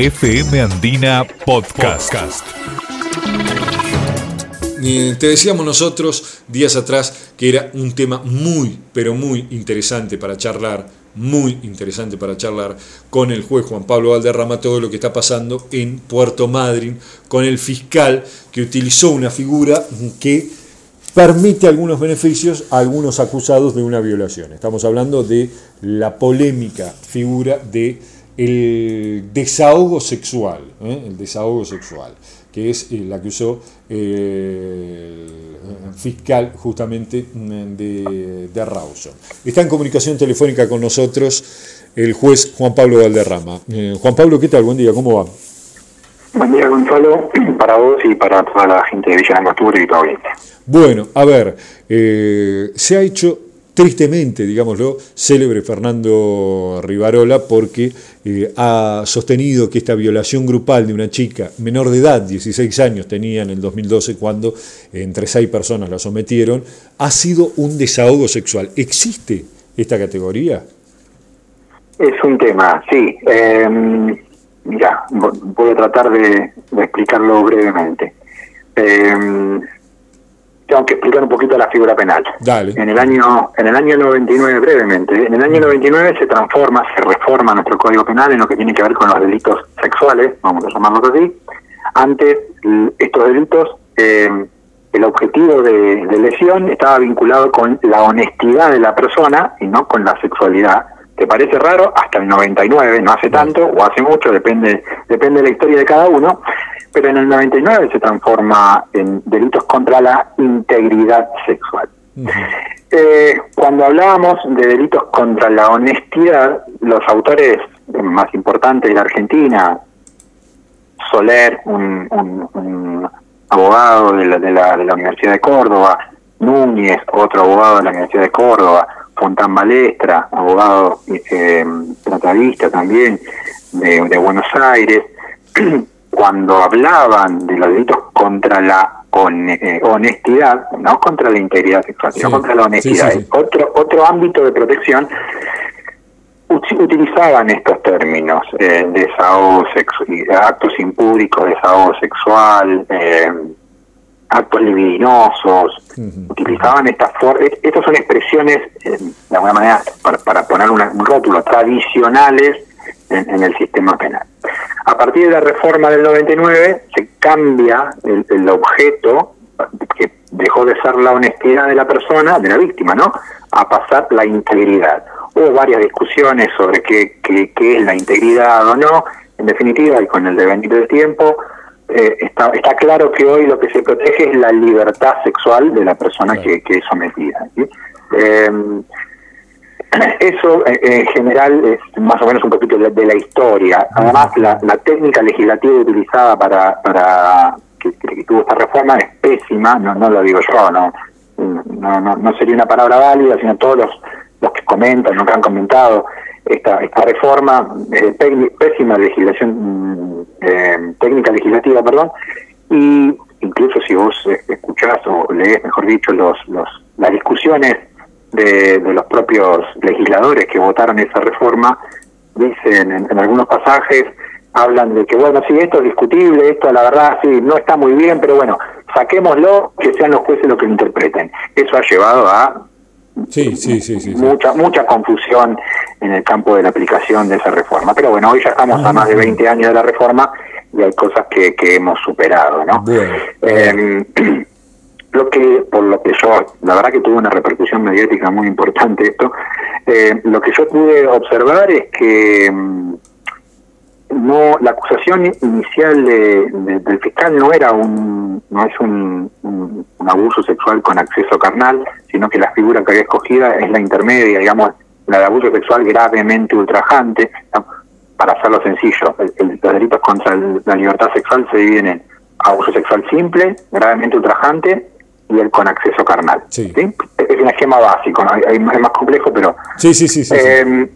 FM Andina Podcast. Te decíamos nosotros días atrás que era un tema muy, pero muy interesante para charlar, muy interesante para charlar con el juez Juan Pablo Valderrama todo lo que está pasando en Puerto Madryn, con el fiscal que utilizó una figura que permite algunos beneficios a algunos acusados de una violación. Estamos hablando de la polémica figura de el desahogo sexual, ¿eh? el desahogo sexual que es eh, la que usó eh, el fiscal justamente mm, de, de Rawson. Está en comunicación telefónica con nosotros el juez Juan Pablo Valderrama. Eh, Juan Pablo, ¿qué tal? Buen día, ¿cómo va? Buen día, Gonzalo, para vos y para toda la gente de Villa Angostura y todo bien. Bueno, a ver, se ha hecho tristemente, digámoslo, célebre Fernando Rivarola porque eh, ha sostenido que esta violación grupal de una chica menor de edad, 16 años tenía en el 2012 cuando entre seis personas la sometieron, ha sido un desahogo sexual. ¿Existe esta categoría? Es un tema, sí. Eh, voy a tratar de, explicarlo brevemente. Eh, tengo que explicar un poquito la figura penal. En el año en el año 99 brevemente, en el año 99 se transforma, se reforma nuestro Código Penal en lo que tiene que ver con los delitos sexuales, vamos a llamarlos así. Antes estos delitos eh, el objetivo de, lesión estaba vinculado con la honestidad de la persona y no con la sexualidad. ¿Te parece raro? Hasta el 99, no hace tanto o hace mucho, depende depende de la historia de cada uno pero en el 99 se transforma en delitos contra la integridad sexual. Eh, cuando hablábamos de delitos contra la honestidad, los autores más importantes de la Argentina, Soler, un, abogado de la, de, la, de la, Universidad de Córdoba, Núñez, otro abogado de la Universidad de Córdoba, Fontán Balestra, abogado eh, tratadista también de, de Buenos Aires, cuando hablaban de los delitos contra la eh, honestidad, no contra la integridad sexual, sino contra la honestidad, otro otro ámbito de protección, utilizaban estos términos, eh, desahogo sexual, actos impúdicos, desahogo sexual, eh, actos libidinosos, utilizaban estas estas son expresiones, eh, de alguna manera, para, para poner un rótulo, tradicionales en, el sistema penal. A partir de la reforma del 99 se cambia el, objeto que dejó de ser la honestidad de la persona, de la víctima, ¿no? A pasar la integridad. Hubo varias discusiones sobre qué, qué, es la integridad o no. En definitiva, y con el devenir del tiempo, eh, está, está claro que hoy lo que se protege es la libertad sexual de la persona que, que, es sometida. Eh, eso eh, en general es más o menos un poquito de, la historia. Además, la, técnica legislativa utilizada para, para que, tuvo esta reforma es pésima, no, no lo digo yo, no, no, no, sería una palabra válida, sino todos los, los que comentan, los que han comentado esta, esta reforma, eh, pésima legislación, eh, técnica legislativa, perdón, y incluso si vos escuchás o lees, mejor dicho, los, los las discusiones de, los propios legisladores que votaron esa reforma, dicen en, algunos pasajes, hablan de que, bueno, sí, esto es discutible, esto la verdad sí, no está muy bien, pero bueno, saquémoslo, que sean los jueces los que lo interpreten. Eso ha llevado a sí, sí, sí, sí, mucha mucha confusión en el campo de la aplicación de esa reforma. Pero bueno, hoy ya estamos a más de 20 años de la reforma y hay cosas que, que hemos superado, ¿no? Eh, lo que por lo que yo la verdad que tuvo una repercusión mediática muy importante esto eh, lo que yo pude observar es que mm, no la acusación inicial del fiscal no era un no es un, abuso sexual con acceso carnal sino que la figura que había escogida es la intermedia digamos la de abuso sexual gravemente ultrajante. Para hacerlo sencillo los delitos contra la libertad sexual se dividen en abuso sexual simple gravemente ultrajante y el con acceso carnal. Sí. Es un esquema básico, es más complejo, pero... Sí, sí, sí. Em,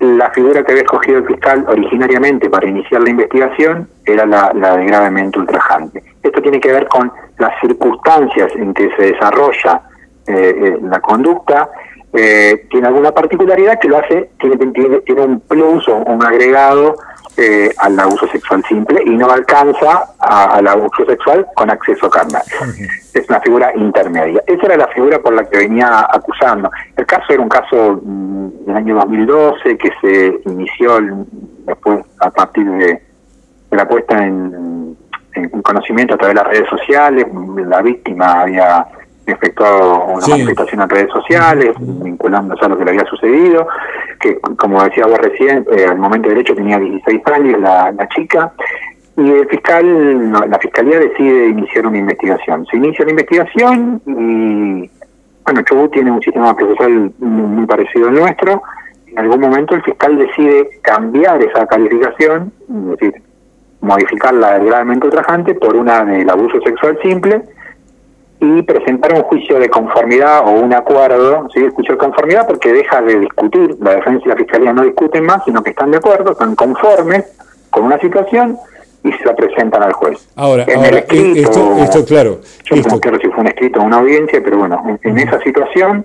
la figura que había escogido el fiscal originariamente para iniciar la investigación era la, de gravemente ultrajante. Esto tiene que ver con las circunstancias en que se desarrolla eh, eh, la conducta, eh, tiene alguna particularidad que lo hace, tiene, tiene, un plus o un agregado eh, al abuso sexual simple y no alcanza al abuso sexual con acceso carnal. Es una figura intermedia. Esa era la figura por la que venía acusando. El caso era un caso mm, del año 2012 que se inició después a partir de, la puesta en, en conocimiento a través de las redes sociales. La víctima había efectuado una manifestación en redes sociales, vinculándose a lo que le había sucedido, que como decía vos recién, eh, al momento del hecho tenía 16 años la, chica, y el fiscal, la fiscalía decide iniciar una investigación. Se inicia la investigación y, bueno, Chubut tiene un sistema procesal muy parecido al nuestro, en algún momento el fiscal decide cambiar esa calificación, es decir, modificarla del gravemente ultrajante por una del abuso sexual simple, y presentar un juicio de conformidad o un acuerdo, ¿sí? juicio de conformidad porque deja de discutir, la defensa y la fiscalía no discuten más, sino que están de acuerdo, están conformes con una situación y se la presentan al juez. Ahora, en el escrito, esto, claro. Yo no quiero si fue un escrito o una audiencia, pero bueno, en, esa situación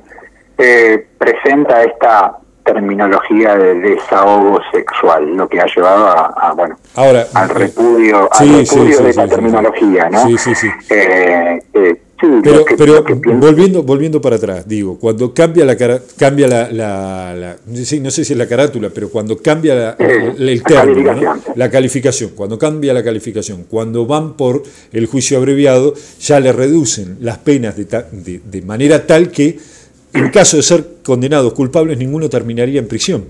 eh, presenta esta terminología de desahogo sexual, lo que ha llevado a, bueno, Ahora, al repudio, al repudio de esta terminología, ¿no? Sí, sí, sí. Eh, eh, pero, pero volviendo volviendo para atrás, digo, cuando cambia la cara, cambia la, la, sí, no sé si es la carátula, pero cuando cambia eh, el término, la calificación, cuando cambia la calificación, cuando van por el juicio abreviado, ya le reducen las penas de, de, de manera tal que en caso de ser condenados culpables, ninguno terminaría en prisión.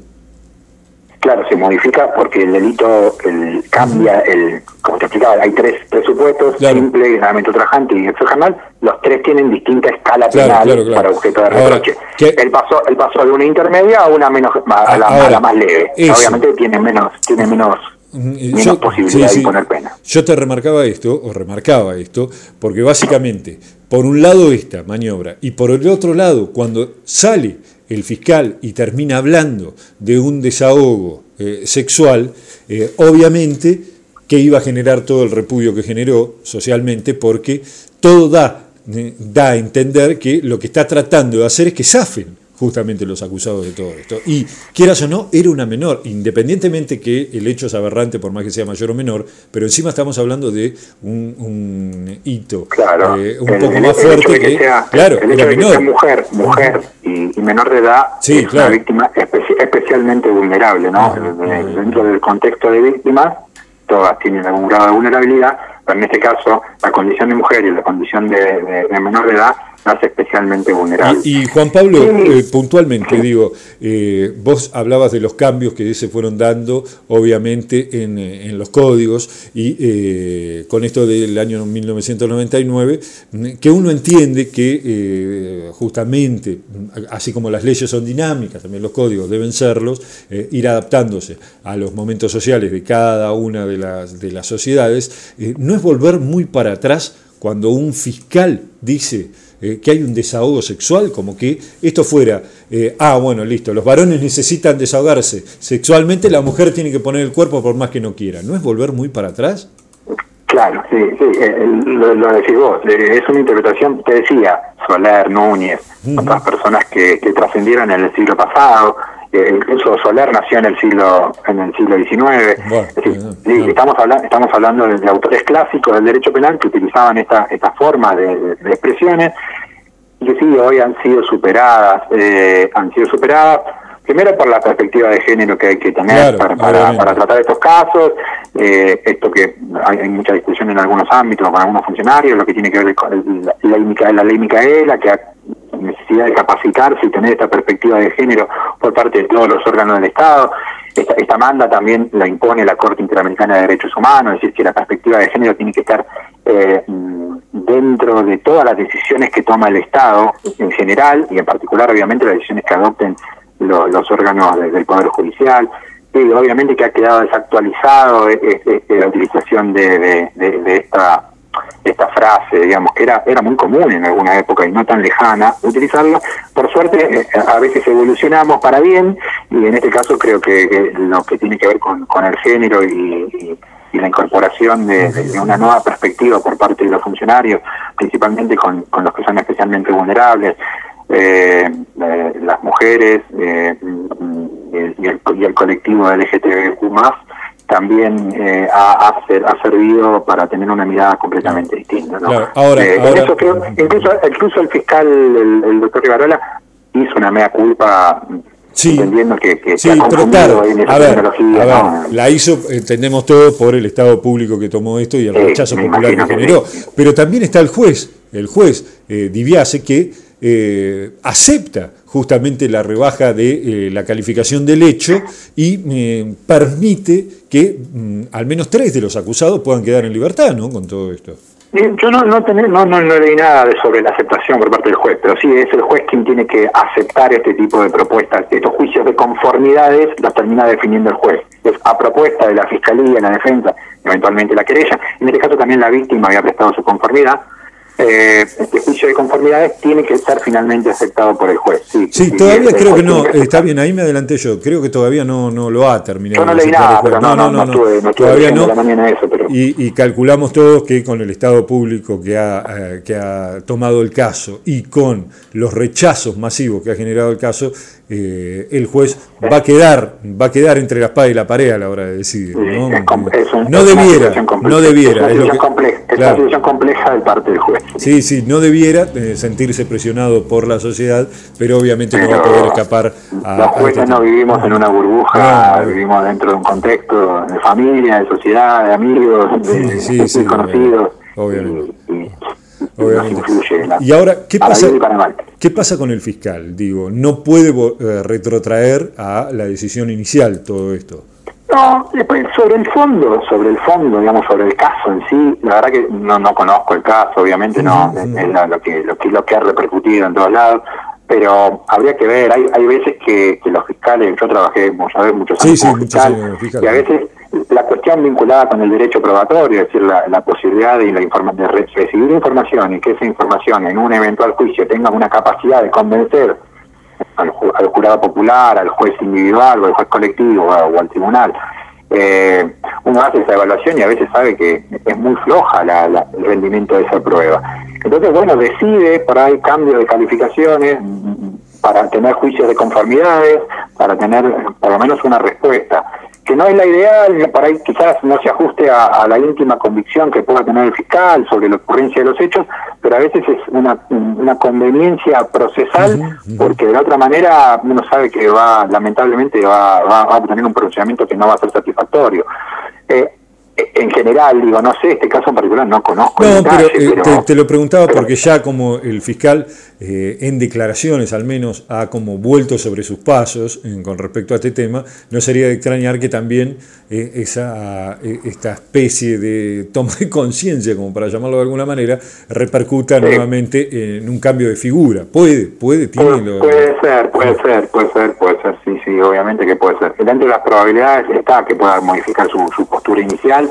Claro, se modifica porque el delito el, cambia, el como te explicaba, hay tres presupuestos, simple, gravemente ultrajante y exojarnal, los tres tienen distinta escala penal para objeto de reproche. el paso el paso de una intermedia a una menos a la, más leve. Obviamente tiene menos tiene menos menos posibilidad de imponer pena. Yo te remarcaba esto, o remarcaba esto, porque básicamente, por un lado esta maniobra, y por el otro lado, cuando sale el fiscal y termina hablando de un desahogo eh, sexual, eh, obviamente que iba a generar todo el repudio que generó socialmente, porque todo da, da a entender que lo que está tratando de hacer es que zafen justamente los acusados de todo esto. Y quieras o no, era una menor, independientemente que el hecho es aberrante por más que sea mayor o menor, pero encima estamos hablando de un, hito eh, un poco más fuerte que, claro, el hecho de que mujer, mujer y, menor de edad es una víctima especialmente vulnerable, ¿no? Dentro del contexto de víctimas, todas tienen algún grado de vulnerabilidad, en este caso la condición de mujer y la condición de menor de edad especialmente vulnerable. Y, Juan Pablo, eh, puntualmente, digo, eh, vos hablabas de los cambios que se fueron dando, obviamente, en, eh, en los códigos, y con esto del año 1999, que uno entiende que justamente, así como las leyes son dinámicas, también los códigos deben serlos, ir adaptándose a los momentos sociales de cada una de las, de las sociedades, no es volver muy para atrás cuando un fiscal dice eh, que hay un desahogo sexual, como que esto fuera, eh, ah, bueno, listo, los varones necesitan desahogarse sexualmente, la mujer tiene que poner el cuerpo por más que no quiera. ¿No es volver muy para atrás? Claro, sí, sí, eh, lo, decís vos, es una interpretación, te decía, Soler, Núñez, otras personas que, que trascendieron en el siglo pasado, incluso Soler nació en el siglo en el siglo XIX. estamos hablando estamos hablando de, autores clásicos del derecho penal que utilizaban esta esta forma de, expresiones y que sí hoy han sido superadas eh, han sido superadas primero por la perspectiva de género que hay que tener para, para, tratar estos casos, eh, esto que hay, mucha discusión en algunos ámbitos con algunos funcionarios, lo que tiene que ver con la, la, la ley Micaela, que ha necesidad de capacitarse y tener esta perspectiva de género por parte de todos los órganos del Estado. Esta, esta manda también la impone la Corte Interamericana de Derechos Humanos, es decir, que la perspectiva de género tiene que estar eh, dentro de todas las decisiones que toma el Estado en general y en particular, obviamente, las decisiones que adopten los, órganos del Poder Judicial. Y obviamente que ha quedado desactualizado eh, la utilización de esta esta frase, digamos, que era, era muy común en alguna época y no tan lejana utilizarla. Por suerte, eh, a veces evolucionamos para bien y en este caso creo que, lo que tiene que ver con, con el género y, la incorporación de, una nueva perspectiva por parte de los funcionarios, principalmente con, con los que son especialmente vulnerables, eh, eh, las mujeres y, el, y, el, colectivo LGTBQ+, también eh, ha, ha, servido para tener una mirada completamente distinta. ¿no? ahora, eh, incluso, incluso el fiscal, el, doctor Rivarola, hizo una mea culpa Sí, entendiendo que, que sí, pero claro, a ver, la hizo, entendemos todo, por el Estado público que tomó esto y el rechazo popular que generó. Pero también está el juez, el juez eh, Diviase, que eh, acepta justamente la rebaja de eh, la calificación del hecho y eh, permite que mm, al menos tres de los acusados puedan quedar en libertad, ¿no? Con todo esto. Yo no, no, no, no, leí nada sobre la aceptación por parte del juez, pero sí es el juez quien tiene que aceptar este tipo de propuestas. Estos juicios de conformidades los termina definiendo el juez. Es a propuesta de la fiscalía, la defensa, eventualmente la querella. En este caso también la víctima había prestado su conformidad eh, este juicio de conformidades tiene que estar finalmente aceptado por el juez. Sí, sí, todavía creo que no, está bien, ahí me adelanté yo, creo que todavía no, no lo ha terminado. Yo no leí nada, pero no, no, no, no, no todavía no. Eso, pero... y, y, calculamos todos que con el Estado público que ha, eh, que ha tomado el caso y con los rechazos masivos que ha generado el caso, eh, el juez va a quedar va a quedar entre la espada y la pared a la hora de decidir. ¿no? no debiera, no debiera. Es una decisión, compleja, es una compleja de parte del juez. Sí, sí, no debiera eh, sentirse presionado por la sociedad, pero obviamente no va a poder escapar a... Los jueces este no vivimos en una burbuja, vivimos dentro de un contexto de familia, de sociedad, de amigos, de, conocidos. Obviamente. Obviamente. Y ahora, ¿qué pasa, ¿qué pasa con el fiscal? Digo, ¿no puede eh, retrotraer a la decisión inicial todo esto? No, sobre el fondo, sobre el fondo, digamos, sobre el caso en sí, la verdad que no, no conozco el caso, obviamente no, es, lo, que, lo, que, lo que ha repercutido en todos lados, pero habría que ver, hay, hay veces que, los fiscales, yo trabajé, muchas muchos años como fiscal, y a veces la cuestión vinculada con el derecho probatorio, es decir, la, posibilidad de, la de recibir información y que esa información en un eventual juicio tenga una capacidad de convencer al, jurado popular, al juez individual o al juez colectivo o, al tribunal. Eh, uno hace esa evaluación y a veces sabe que es muy floja el rendimiento de esa prueba. Entonces, bueno, decide por ahí cambio de calificaciones para tener juicios de conformidades, para tener por lo menos una respuesta que no es la ideal, para ahí quizás no se ajuste a, la íntima convicción que pueda tener el fiscal sobre la ocurrencia de los hechos, pero a veces es una, una conveniencia procesal, porque de la otra manera uno sabe que va, lamentablemente, va, va, a tener un pronunciamiento que no va a ser satisfactorio. Eh, en general, digo, no sé, este caso en particular no conozco. No, pero, eh, te, lo preguntaba porque ya como el fiscal eh, en declaraciones al menos ha como vuelto sobre sus pasos con respecto a este tema, no sería de extrañar que también eh, esa, esta especie de toma de conciencia, como para llamarlo de alguna manera, repercuta nuevamente en un cambio de figura. Puede, puede, tiene puede, ser, puede ser, puede ser, puede ser, sí, sí, obviamente que puede ser. Dentro de las probabilidades está que pueda modificar su, su postura inicial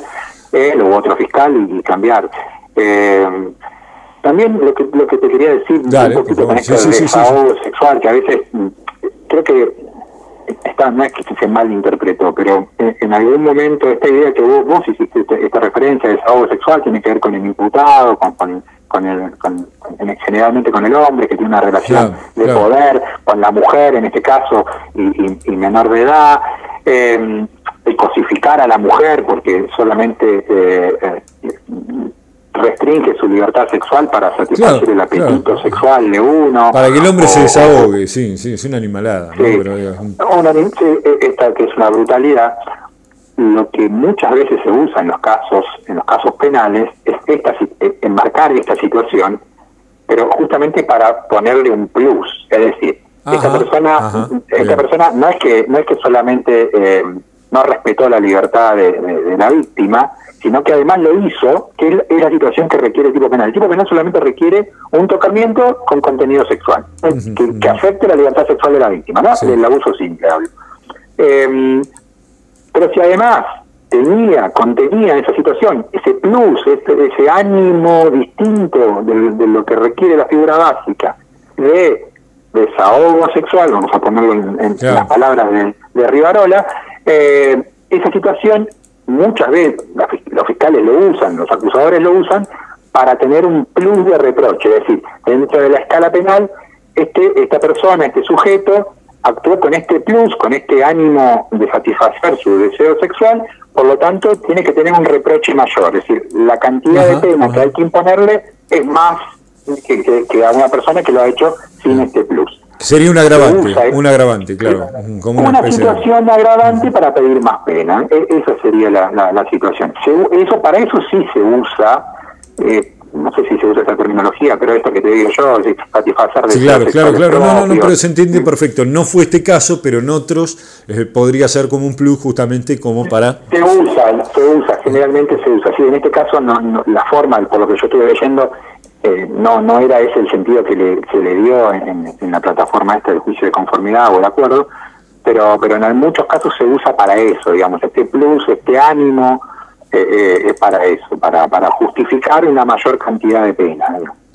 él u otro fiscal y, cambiar. Eh, también lo que, lo que te quería decir un poquito con esto de sexual, que a veces mm, creo que está, no es que se malinterpretó, pero en, algún momento esta idea que vos, vos hiciste esta, referencia de desahogo sexual tiene que ver con el imputado, con, con, el, con, generalmente con el hombre que tiene una relación de poder, con la mujer en este caso y, y menor de edad. Eh, el cosificar a la mujer porque solamente eh, eh, restringe su libertad sexual para satisfacer el apetito sexual de uno. Para que el hombre se desahogue, sí, sí, es una animalada. ¿no? Pero, e, esta que es una brutalidad, lo que muchas veces se usa en los casos, en los casos penales, es esta, e, enmarcar esta situación, pero justamente para ponerle un plus, es decir, esta persona, esta persona no es que no es que solamente eh, no respetó la libertad de, la víctima, sino que además lo hizo, que es la situación que requiere el tipo penal. El tipo penal solamente requiere un tocamiento con contenido sexual, que, afecte la libertad sexual de la víctima, ¿no? El abuso simple, hablo. Em, pero si además tenía, contenía esa situación, ese plus, ese, ese ánimo distinto de, lo que requiere la figura básica de desahogo sexual, vamos a ponerlo en, las palabras de, de Rivarola, eh, esa situación muchas veces los fiscales lo usan, los acusadores lo usan para tener un plus de reproche, es decir, dentro de la escala penal, este esta persona, este sujeto, actuó con este plus, con este ánimo de satisfacer su deseo sexual, por lo tanto tiene que tener un reproche mayor, es decir, la cantidad de pena que hay que imponerle es más que, a una persona que lo ha hecho sin este plus. Sería un agravante, un agravante, claro. Como una, situación agravante para pedir más pena. E, esa sería la, la, situación. eso Para eso sí se usa eh, no sé si se usa esa terminología, pero esto que te digo yo, satisfacer de Sí, claro, claro, claro, no, no, no, pero se entiende perfecto. No fue este caso, pero en otros eh, podría ser como un plus justamente como para... Se usa, se usa, generalmente se usa. Sí, en este caso no, la forma, por lo que yo estuve leyendo, eh, no no era ese el sentido que le, se le dio en, en, la plataforma esta del juicio de conformidad o de acuerdo, pero, pero en muchos casos se usa para eso, digamos, este plus, este ánimo eh, es para eso, para, para justificar una mayor cantidad de pena.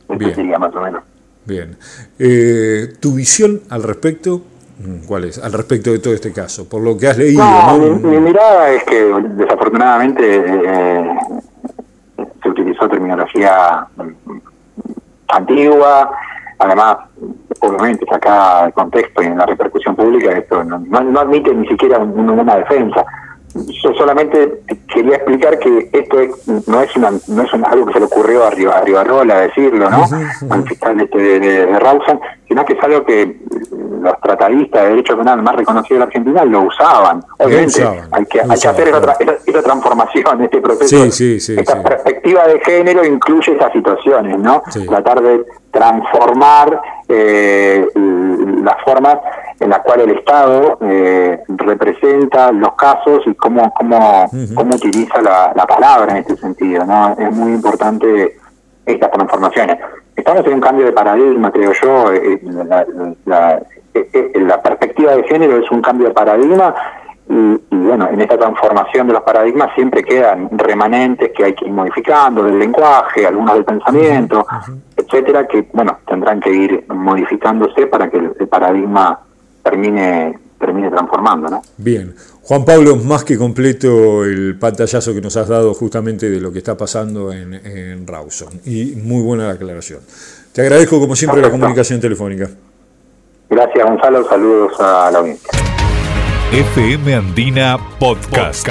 Bien. sería más o menos. Bien. Eh, ¿Tu visión al respecto? Mm, ¿Cuál es? Al respecto de todo este caso, por lo que has leído. No, Mi, mirada es que desafortunadamente eh, se utilizó terminología antigua, además, obviamente, saca el contexto y en la repercusión pública, esto no, no admite ni siquiera una defensa yo solamente quería explicar que esto no es una, no es algo que se le ocurrió a, a Rivarola decirlo, ¿no? Al fiscal este de, de, Rawson, sino que es algo que los tratadistas de derechos penales más reconocidos de la Argentina lo usaban. Obviamente, hay, que, hay que hacer esa, transformación, este proceso. esta perspectiva de género incluye esas situaciones, ¿no? Tratar de transformar eh, las formas en la cual el Estado eh, representa los casos y cómo, cómo, cómo utiliza la, palabra en este sentido. ¿no? Es muy importante estas transformaciones. Estamos en un cambio de paradigma, creo yo. Eh, la, eh, la, perspectiva de género es un cambio de paradigma y, bueno, en esta transformación de los paradigmas siempre quedan remanentes que hay que ir modificando del lenguaje, algunos del pensamiento, etcétera, que bueno, tendrán que ir modificándose para que el paradigma termine termine transformando, ¿no? Bien. Juan Pablo, más que completo el pantallazo que nos has dado justamente de lo que está pasando en, en Rawson. Y muy buena la aclaración. Te agradezco como siempre la comunicación telefónica. Gracias Gonzalo, saludos a la audiencia. FM Andina Podcast.